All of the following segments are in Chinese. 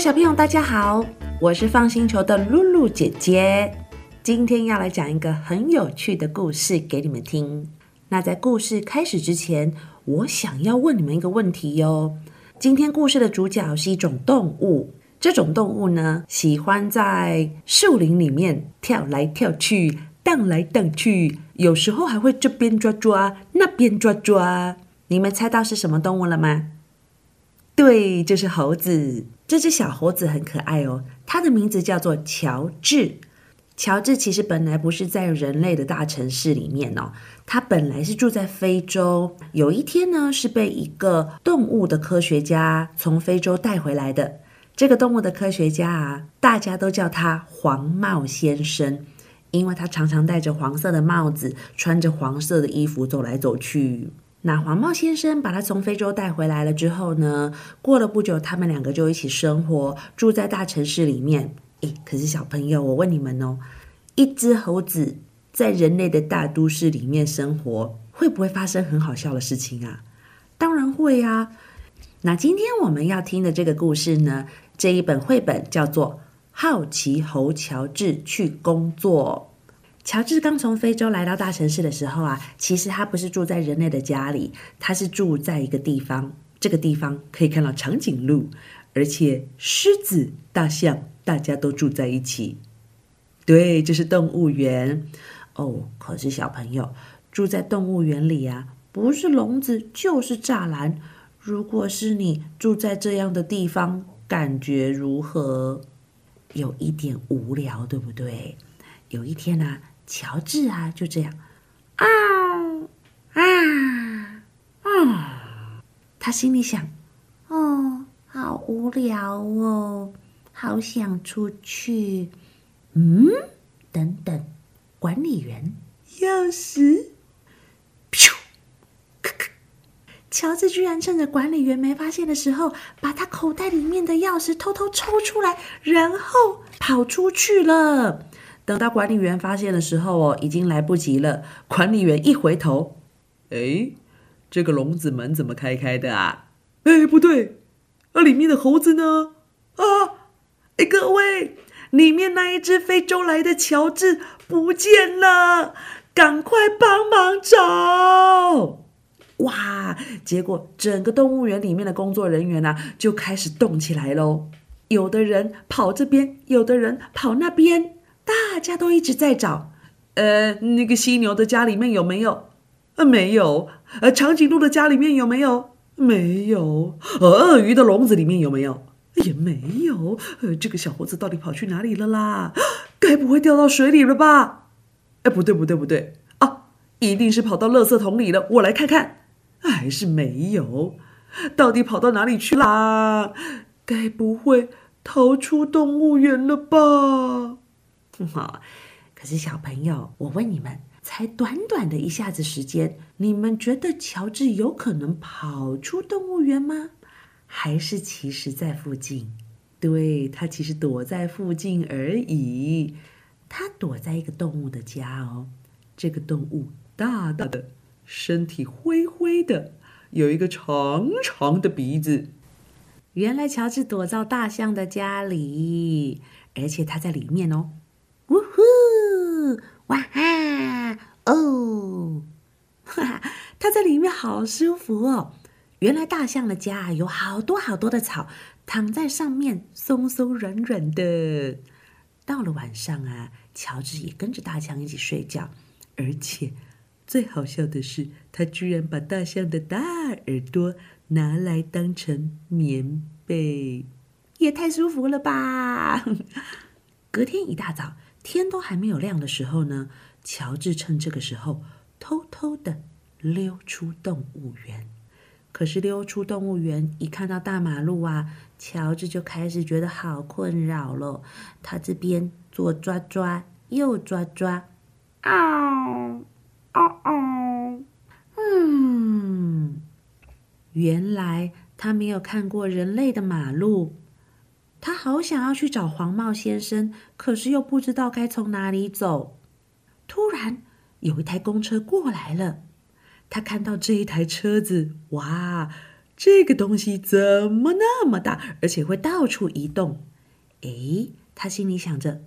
小朋友，大家好，我是放星球的露露姐姐。今天要来讲一个很有趣的故事给你们听。那在故事开始之前，我想要问你们一个问题哟。今天故事的主角是一种动物，这种动物呢，喜欢在树林里面跳来跳去、荡来荡去，有时候还会这边抓抓、那边抓抓。你们猜到是什么动物了吗？对，就是猴子。这只小猴子很可爱哦，它的名字叫做乔治。乔治其实本来不是在人类的大城市里面哦，他本来是住在非洲。有一天呢，是被一个动物的科学家从非洲带回来的。这个动物的科学家啊，大家都叫他黄帽先生，因为他常常戴着黄色的帽子，穿着黄色的衣服走来走去。那黄帽先生把他从非洲带回来了之后呢？过了不久，他们两个就一起生活，住在大城市里面。诶，可是小朋友，我问你们哦，一只猴子在人类的大都市里面生活，会不会发生很好笑的事情啊？当然会啊！那今天我们要听的这个故事呢，这一本绘本叫做《好奇猴乔治去工作》。乔治刚从非洲来到大城市的时候啊，其实他不是住在人类的家里，他是住在一个地方。这个地方可以看到长颈鹿，而且狮子、大象，大家都住在一起。对，这是动物园哦。可是小朋友住在动物园里啊，不是笼子就是栅栏。如果是你住在这样的地方，感觉如何？有一点无聊，对不对？有一天呢。乔治啊，就这样，啊啊啊！他心里想：“哦，好无聊哦，好想出去。”嗯，等等，管理员钥匙！乔治居然趁着管理员没发现的时候，把他口袋里面的钥匙偷偷抽出来，然后跑出去了。等到管理员发现的时候哦，已经来不及了。管理员一回头，哎，这个笼子门怎么开开的啊？哎，不对，那里面的猴子呢？啊，哎，各位，里面那一只非洲来的乔治不见了，赶快帮忙找！哇，结果整个动物园里面的工作人员呢，就开始动起来喽。有的人跑这边，有的人跑那边。大家都一直在找，呃，那个犀牛的家里面有没有？呃，没有。呃，长颈鹿的家里面有没有？没有。鳄鱼的笼子里面有没有？也没有。呃，这个小猴子到底跑去哪里了啦？该不会掉到水里了吧？哎，不对，不对，不对啊！一定是跑到垃圾桶里了。我来看看，还是没有。到底跑到哪里去啦？该不会逃出动物园了吧？哈，可是小朋友，我问你们，才短短的一下子时间，你们觉得乔治有可能跑出动物园吗？还是其实在附近？对他其实躲在附近而已。他躲在一个动物的家哦。这个动物大大的，身体灰灰的，有一个长长的鼻子。原来乔治躲到大象的家里，而且他在里面哦。哇哈！哦，哈哈，它在里面好舒服哦。原来大象的家有好多好多的草，躺在上面松松软软的。到了晚上啊，乔治也跟着大象一起睡觉。而且最好笑的是，他居然把大象的大耳朵拿来当成棉被，也太舒服了吧！隔天一大早。天都还没有亮的时候呢，乔治趁这个时候偷偷的溜出动物园。可是溜出动物园，一看到大马路啊，乔治就开始觉得好困扰了。他这边左抓抓，右抓抓，嗷嗷嗷，嗯，原来他没有看过人类的马路。他好想要去找黄帽先生，可是又不知道该从哪里走。突然，有一台公车过来了。他看到这一台车子，哇，这个东西怎么那么大，而且会到处移动？诶，他心里想着，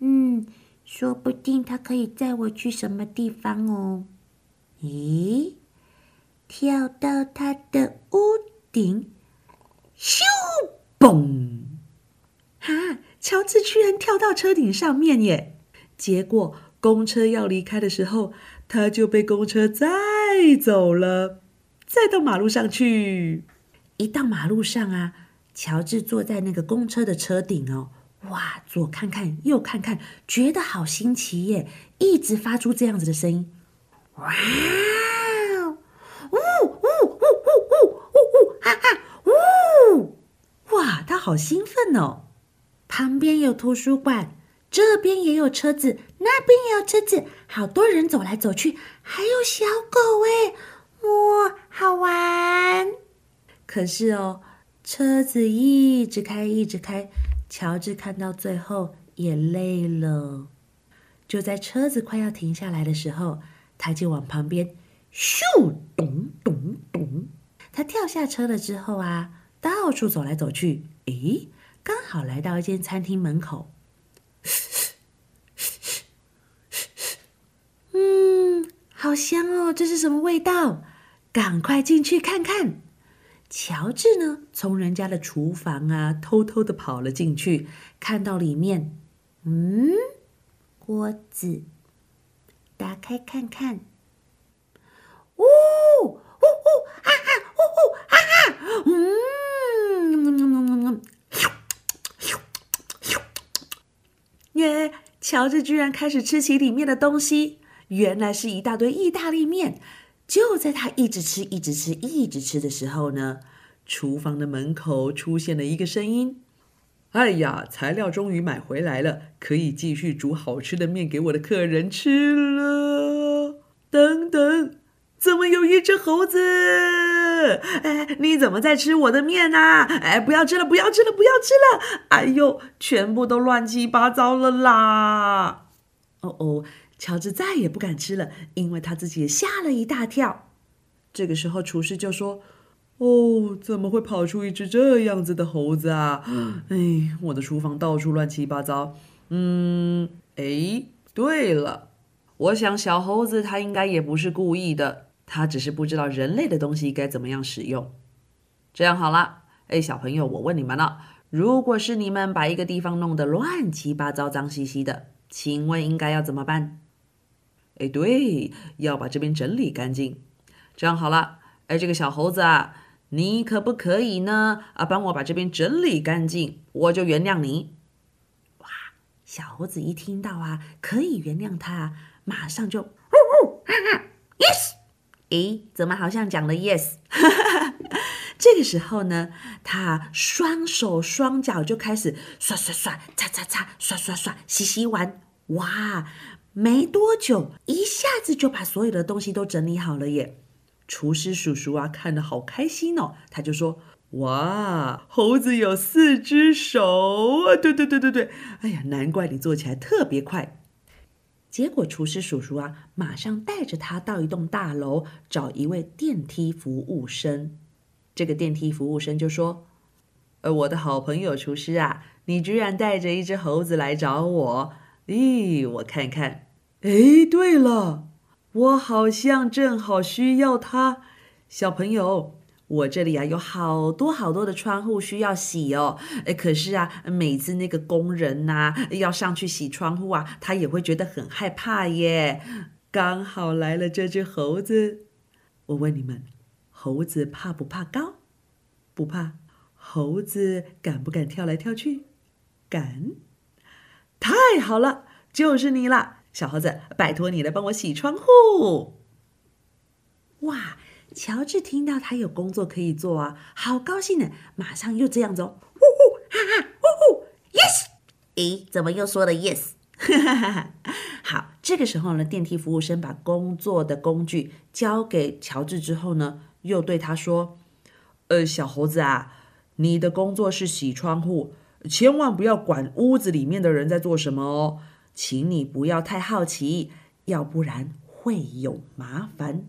嗯，说不定它可以载我去什么地方哦。咦，跳到他的屋顶，咻，嘣！啊，乔治居然跳到车顶上面耶！结果公车要离开的时候，他就被公车载走了。再到马路上去，一到马路上啊，乔治坐在那个公车的车顶哦，哇，左看看右看看，觉得好新奇耶，一直发出这样子的声音，哇，呜呜呜呜呜呜呜，哈哈，呜，哇，他好兴奋哦！旁边有图书馆，这边也有车子，那边也有车子，好多人走来走去，还有小狗哎。哇，好玩！可是哦，车子一直开，一直开，乔治看到最后也累了。就在车子快要停下来的时候，他就往旁边咻咚咚咚。他跳下车了之后啊，到处走来走去，诶，好来到一间餐厅门口。嗯，好香哦，这是什么味道？赶快进去看看！乔治呢，从人家的厨房啊，偷偷的跑了进去，看到里面，嗯，锅子，打开看看，呜呜呜哈哈，呜呜啊啊，嗯，耶！乔治居然开始吃起里面的东西，原来是一大堆意大利面。就在他一直吃、一直吃、一直吃的时候呢，厨房的门口出现了一个声音：“哎呀，材料终于买回来了，可以继续煮好吃的面给我的客人吃了。”等等，怎么有一只猴子？哎，你怎么在吃我的面啊？哎，不要吃了，不要吃了，不要吃了！哎呦，全部都乱七八糟了啦！哦哦。乔治再也不敢吃了，因为他自己也吓了一大跳。这个时候，厨师就说：“哦，怎么会跑出一只这样子的猴子啊？哎，我的厨房到处乱七八糟。嗯，哎，对了，我想小猴子他应该也不是故意的，他只是不知道人类的东西该怎么样使用。这样好了，哎，小朋友，我问你们了，如果是你们把一个地方弄得乱七八糟、脏兮兮的，请问应该要怎么办？”哎，对，要把这边整理干净。这样好了，哎，这个小猴子啊，你可不可以呢？啊，帮我把这边整理干净，我就原谅你。哇，小猴子一听到啊，可以原谅他，马上就呜呜哈哈，yes。诶，怎么好像讲了 yes？这个时候呢，他双手双脚就开始刷刷刷，擦擦擦，刷刷刷，洗洗碗。哇！没多久，一下子就把所有的东西都整理好了耶！厨师叔叔啊，看得好开心哦，他就说：“哇，猴子有四只手啊！对对对对对，哎呀，难怪你做起来特别快。”结果厨师叔叔啊，马上带着他到一栋大楼找一位电梯服务生。这个电梯服务生就说：“呃，我的好朋友厨师啊，你居然带着一只猴子来找我？咦，我看看。”哎，对了，我好像正好需要它。小朋友，我这里啊有好多好多的窗户需要洗哦。哎，可是啊，每次那个工人呐要上去洗窗户啊，他也会觉得很害怕耶。刚好来了这只猴子，我问你们，猴子怕不怕高？不怕。猴子敢不敢跳来跳去？敢。太好了，就是你了。小猴子，拜托你来帮我洗窗户。哇，乔治听到他有工作可以做啊，好高兴呢！马上又这样子哦，呼呼哈哈，呼呼，yes！诶，怎么又说了 yes？哈哈哈哈！好，这个时候呢，电梯服务生把工作的工具交给乔治之后呢，又对他说：“呃，小猴子啊，你的工作是洗窗户，千万不要管屋子里面的人在做什么哦。”请你不要太好奇，要不然会有麻烦。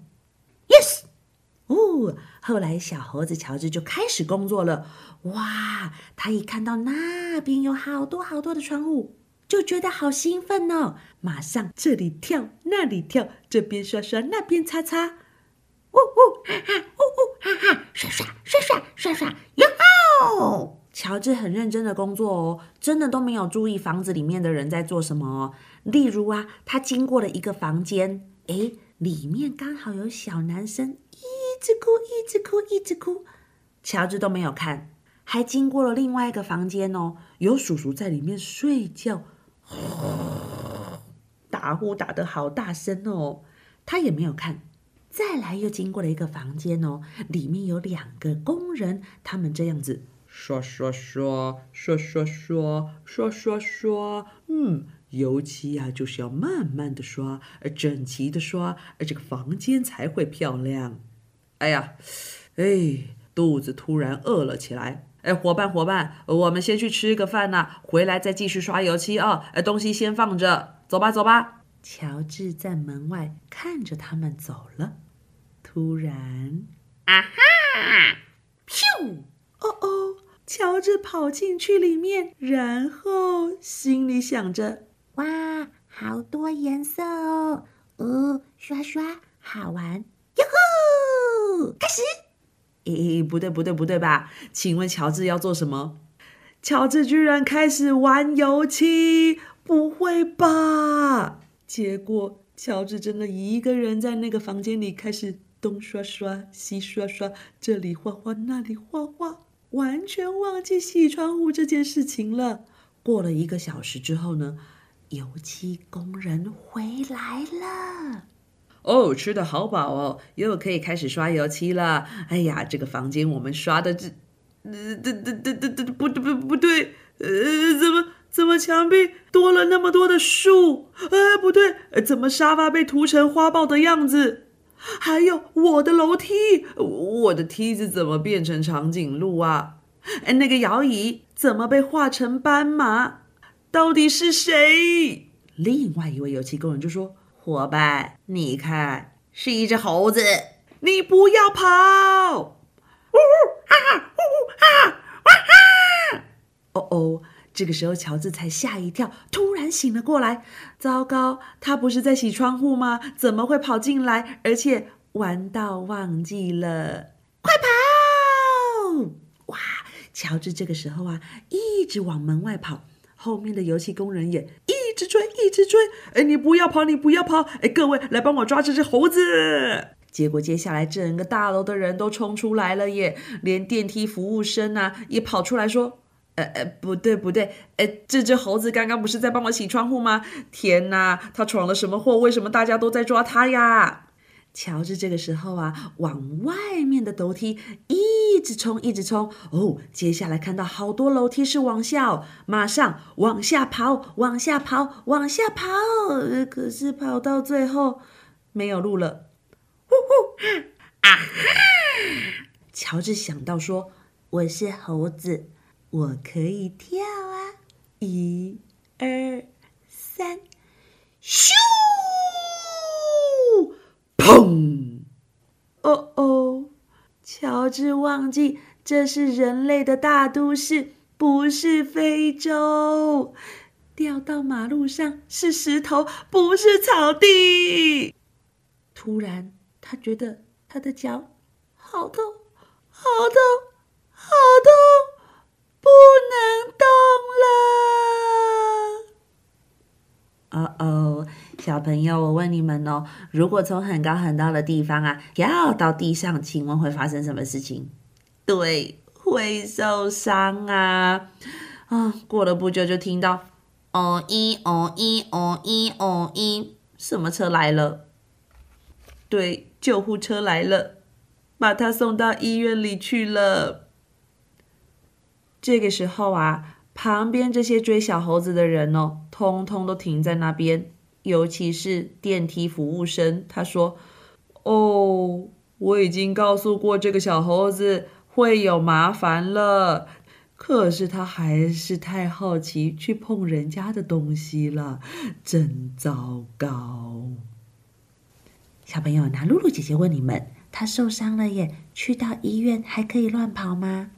哦，后来，小猴子乔治就开始工作了。哇，他一看到那边有好多好多的窗户，就觉得好兴奋哦！马上这里跳，那里跳，这边刷刷，那边擦擦，呜呜哈哈，呜呜哈哈，刷刷刷刷刷刷，哟吼！乔治很认真的工作哦，真的都没有注意房子里面的人在做什么哦。例如啊，他经过了一个房间，诶，里面刚好有小男生。一直哭，一直哭，一直哭，乔治都没有看，还经过了另外一个房间哦，有叔叔在里面睡觉，打呼打得好大声哦，他也没有看。再来又经过了一个房间哦，里面有两个工人，他们这样子刷刷刷刷刷刷刷刷刷，嗯，油漆呀就是要慢慢的刷，整齐的刷，这个房间才会漂亮。哎呀，哎，肚子突然饿了起来。哎，伙伴伙伴，我们先去吃个饭呐，回来再继续刷油漆啊。哎，东西先放着，走吧走吧。乔治在门外看着他们走了，突然，啊哈，咻！哦哦，乔治跑进去里面，然后心里想着：哇，好多颜色哦，哦，刷刷，好玩！开始，咦，不对不对不对吧？请问乔治要做什么？乔治居然开始玩油漆，不会吧？结果乔治真的一个人在那个房间里开始东刷刷西刷刷，这里画画那里画画，完全忘记洗窗户这件事情了。过了一个小时之后呢，油漆工人回来了。哦，吃的好饱哦，又可以开始刷油漆了。哎呀，这个房间我们刷的这，呃，对对对对对，不对不不对，呃，怎么怎么墙壁多了那么多的树？哎，不对，怎么沙发被涂成花豹的样子？还有我的楼梯，我的梯子怎么变成长颈鹿啊？哎，那个摇椅怎么被画成斑马？到底是谁？另外一位油漆工人就说。伙伴，你看，是一只猴子。你不要跑！呜呜哈哈，呜呜哈哈，哇哈！哦哦，这个时候乔治才吓一跳，突然醒了过来。糟糕，他不是在洗窗户吗？怎么会跑进来？而且玩到忘记了，快跑！哇，乔治这个时候啊，一直往门外跑，后面的油漆工人也。一一直追，一直追！哎，你不要跑，你不要跑！哎，各位来帮我抓这只猴子！结果接下来整个大楼的人都冲出来了耶，连电梯服务生啊也跑出来说：“呃呃，不对不对，哎，这只猴子刚刚不是在帮我洗窗户吗？天哪，他闯了什么祸？为什么大家都在抓他呀？”乔治这个时候啊，往外面的楼梯一直冲，一直冲。哦，接下来看到好多楼梯是往下，马上往下跑，往下跑，往下跑。可是跑到最后没有路了。呼呼啊哈！乔治想到说：“我是猴子，我可以跳啊！一、二、三，咻！”砰！哦哦，乔治忘记这是人类的大都市，不是非洲。掉到马路上是石头，不是草地。突然，他觉得他的脚好痛，好痛，好痛，不能动了。哦哦。小朋友，我问你们哦，如果从很高很高的地方啊掉到地上，请问会发生什么事情？对，会受伤啊！啊，过了不久就听到哦一哦一哦一哦一，什么车来了？对，救护车来了，把他送到医院里去了。这个时候啊，旁边这些追小猴子的人哦，通通都停在那边。尤其是电梯服务生，他说：“哦，我已经告诉过这个小猴子会有麻烦了，可是他还是太好奇去碰人家的东西了，真糟糕。”小朋友，那露露姐姐问你们。他受伤了耶，去到医院还可以乱跑吗？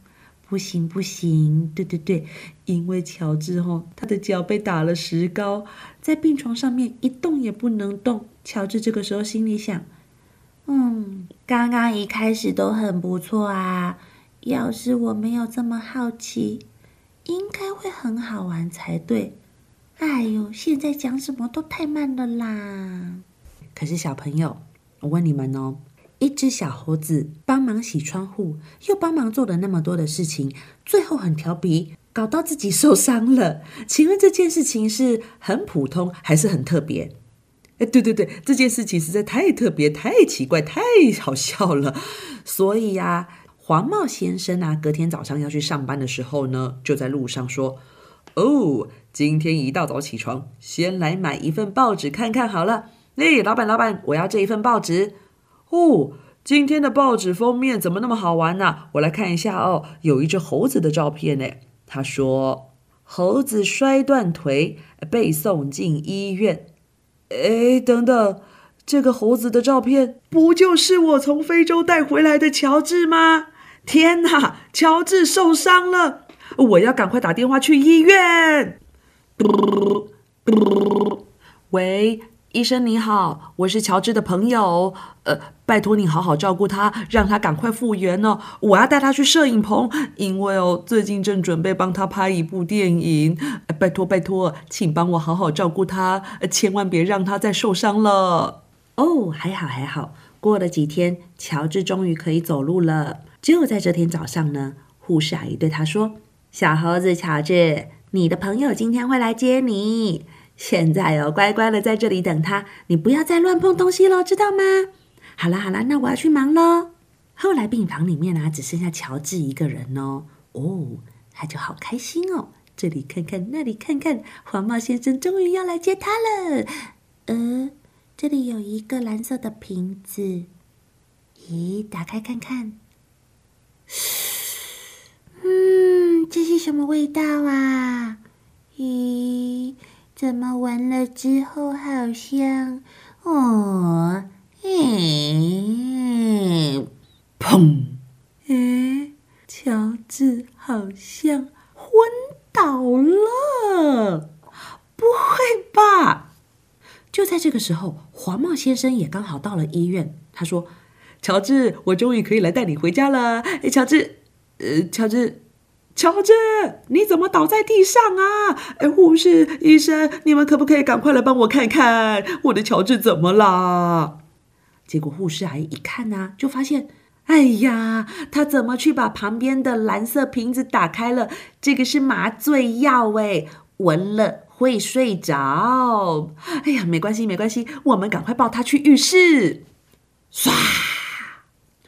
不行不行，对对对，因为乔治哦，他的脚被打了石膏，在病床上面一动也不能动。乔治这个时候心里想：嗯，刚刚一开始都很不错啊，要是我没有这么好奇，应该会很好玩才对。哎呦，现在讲什么都太慢了啦！可是小朋友，我问你们哦。一只小猴子帮忙洗窗户，又帮忙做了那么多的事情，最后很调皮，搞到自己受伤了。请问这件事情是很普通还是很特别？哎，对对对，这件事情实在太特别、太奇怪、太好笑了。所以呀，黄帽先生啊，隔天早上要去上班的时候呢，就在路上说：“哦，今天一大早起床，先来买一份报纸看看好了。哎，老板，老板，我要这一份报纸。”哦，今天的报纸封面怎么那么好玩呢？我来看一下哦，有一只猴子的照片呢。他说，猴子摔断腿，被送进医院。哎，等等，这个猴子的照片不就是我从非洲带回来的乔治吗？天哪，乔治受伤了，我要赶快打电话去医院。喂。医生你好，我是乔治的朋友。呃，拜托你好好照顾他，让他赶快复原哦。我要带他去摄影棚，因为哦，最近正准备帮他拍一部电影。拜托拜托，请帮我好好照顾他，千万别让他再受伤了。哦，还好还好。过了几天，乔治终于可以走路了。就在这天早上呢，护士阿姨对他说：“小猴子乔治，你的朋友今天会来接你。”现在哦，乖乖的在这里等他，你不要再乱碰东西喽，知道吗？好啦好啦，那我要去忙喽。后来病房里面呢，只剩下乔治一个人哦。哦，他就好开心哦，这里看看，那里看看，黄帽先生终于要来接他了。呃，这里有一个蓝色的瓶子，咦，打开看看。嗯，这是什么味道啊？咦？怎么闻了之后好像哦？诶，砰！诶，乔治好像昏倒了，不会吧？就在这个时候，黄帽先生也刚好到了医院。他说：“乔治，我终于可以来带你回家了。”诶，乔治，呃，乔治。乔治，你怎么倒在地上啊？哎，护士、医生，你们可不可以赶快来帮我看看我的乔治怎么了？结果护士阿姨一看呢，就发现，哎呀，他怎么去把旁边的蓝色瓶子打开了？这个是麻醉药，哎，闻了会睡着。哎呀，没关系，没关系，我们赶快抱他去浴室。唰，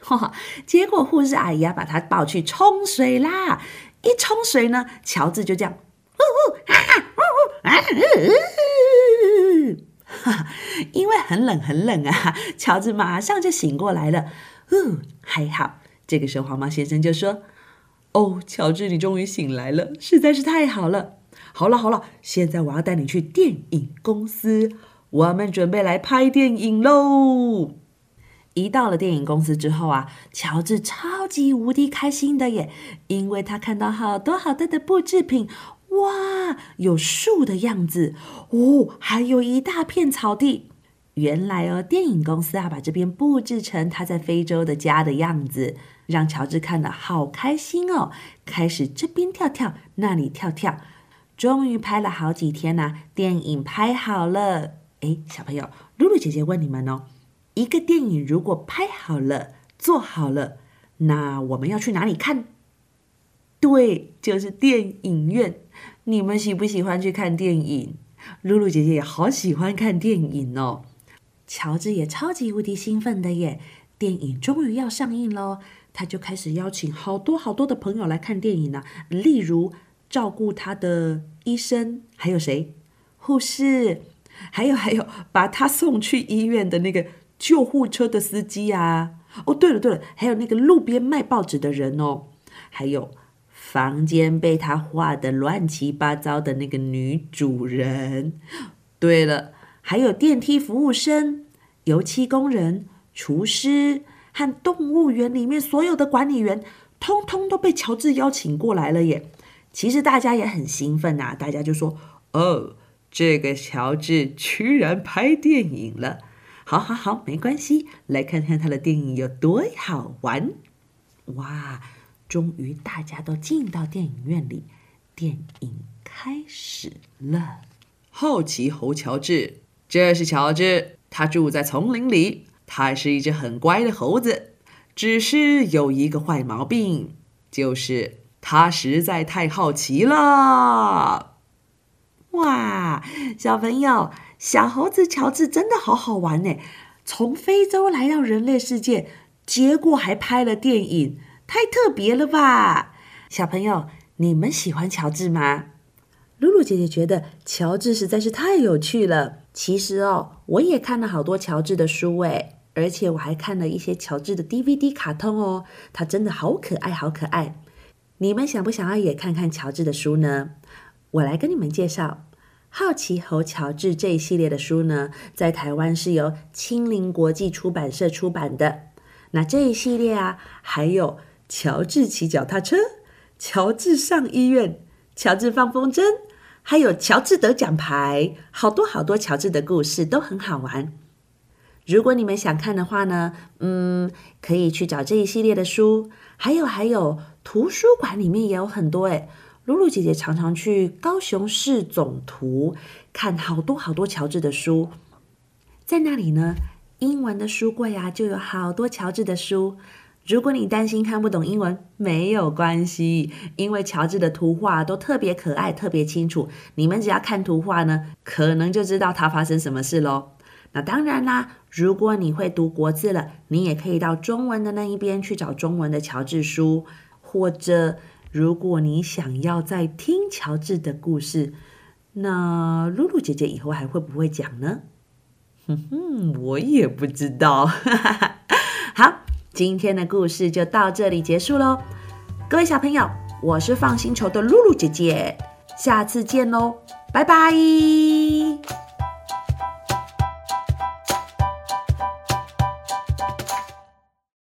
哈哈，结果护士阿姨啊，把他抱去冲水啦。一冲水呢，乔治就这样，呜呜哈哈，呜呜啊，哈哈，因为很冷很冷啊，乔治马上就醒过来了，呜，还好。这个时候黄毛先生就说：“哦，乔治，你终于醒来了，实在是太好了。好了好了，现在我要带你去电影公司，我们准备来拍电影喽。”一到了电影公司之后啊，乔治超级无敌开心的耶，因为他看到好多好多的布制品，哇，有树的样子哦，还有一大片草地。原来哦，电影公司啊把这边布置成他在非洲的家的样子，让乔治看了好开心哦，开始这边跳跳，那里跳跳，终于拍了好几天呢，电影拍好了。哎，小朋友，露露姐姐问你们哦。一个电影如果拍好了、做好了，那我们要去哪里看？对，就是电影院。你们喜不喜欢去看电影？露露姐姐也好喜欢看电影哦。乔治也超级无敌兴奋的耶！电影终于要上映喽，他就开始邀请好多好多的朋友来看电影呢。例如照顾他的医生，还有谁？护士，还有还有，把他送去医院的那个。救护车的司机啊，哦，对了对了，还有那个路边卖报纸的人哦，还有房间被他画的乱七八糟的那个女主人，对了，还有电梯服务生、油漆工人、厨师，和动物园里面所有的管理员，通通都被乔治邀请过来了耶。其实大家也很兴奋呐，大家就说：“哦，这个乔治居然拍电影了！好好好，没关系，来看看他的电影有多好玩。”哇，终于大家都进到电影院里，电影开始了。好奇猴乔治，这是乔治，他住在丛林里，他是一只很乖的猴子，只是有一个坏毛病，就是。他实在太好奇了！哇，小朋友，小猴子乔治真的好好玩呢！从非洲来到人类世界，结果还拍了电影，太特别了吧？小朋友，你们喜欢乔治吗？露露姐姐觉得乔治实在是太有趣了。其实哦，我也看了好多乔治的书诶，而且我还看了一些乔治的 DVD 卡通哦，他真的好可爱，好可爱。你们想不想要也看看乔治的书呢？我来跟你们介绍《好奇猴乔治》这一系列的书呢，在台湾是由青林国际出版社出版的。那这一系列啊，还有乔治骑脚踏车、乔治上医院、乔治放风筝，还有乔治得奖牌，好多好多乔治的故事都很好玩。如果你们想看的话呢，嗯，可以去找这一系列的书。还有还有。图书馆里面也有很多诶，露露姐姐常常去高雄市总图看好多好多乔治的书，在那里呢，英文的书柜啊就有好多乔治的书。如果你担心看不懂英文，没有关系，因为乔治的图画都特别可爱、特别清楚，你们只要看图画呢，可能就知道它发生什么事喽。那当然啦，如果你会读国字了，你也可以到中文的那一边去找中文的乔治书。或者，如果你想要再听乔治的故事，那露露姐姐以后还会不会讲呢？哼哼，我也不知道。好，今天的故事就到这里结束喽。各位小朋友，我是放星球的露露姐姐，下次见喽，拜拜。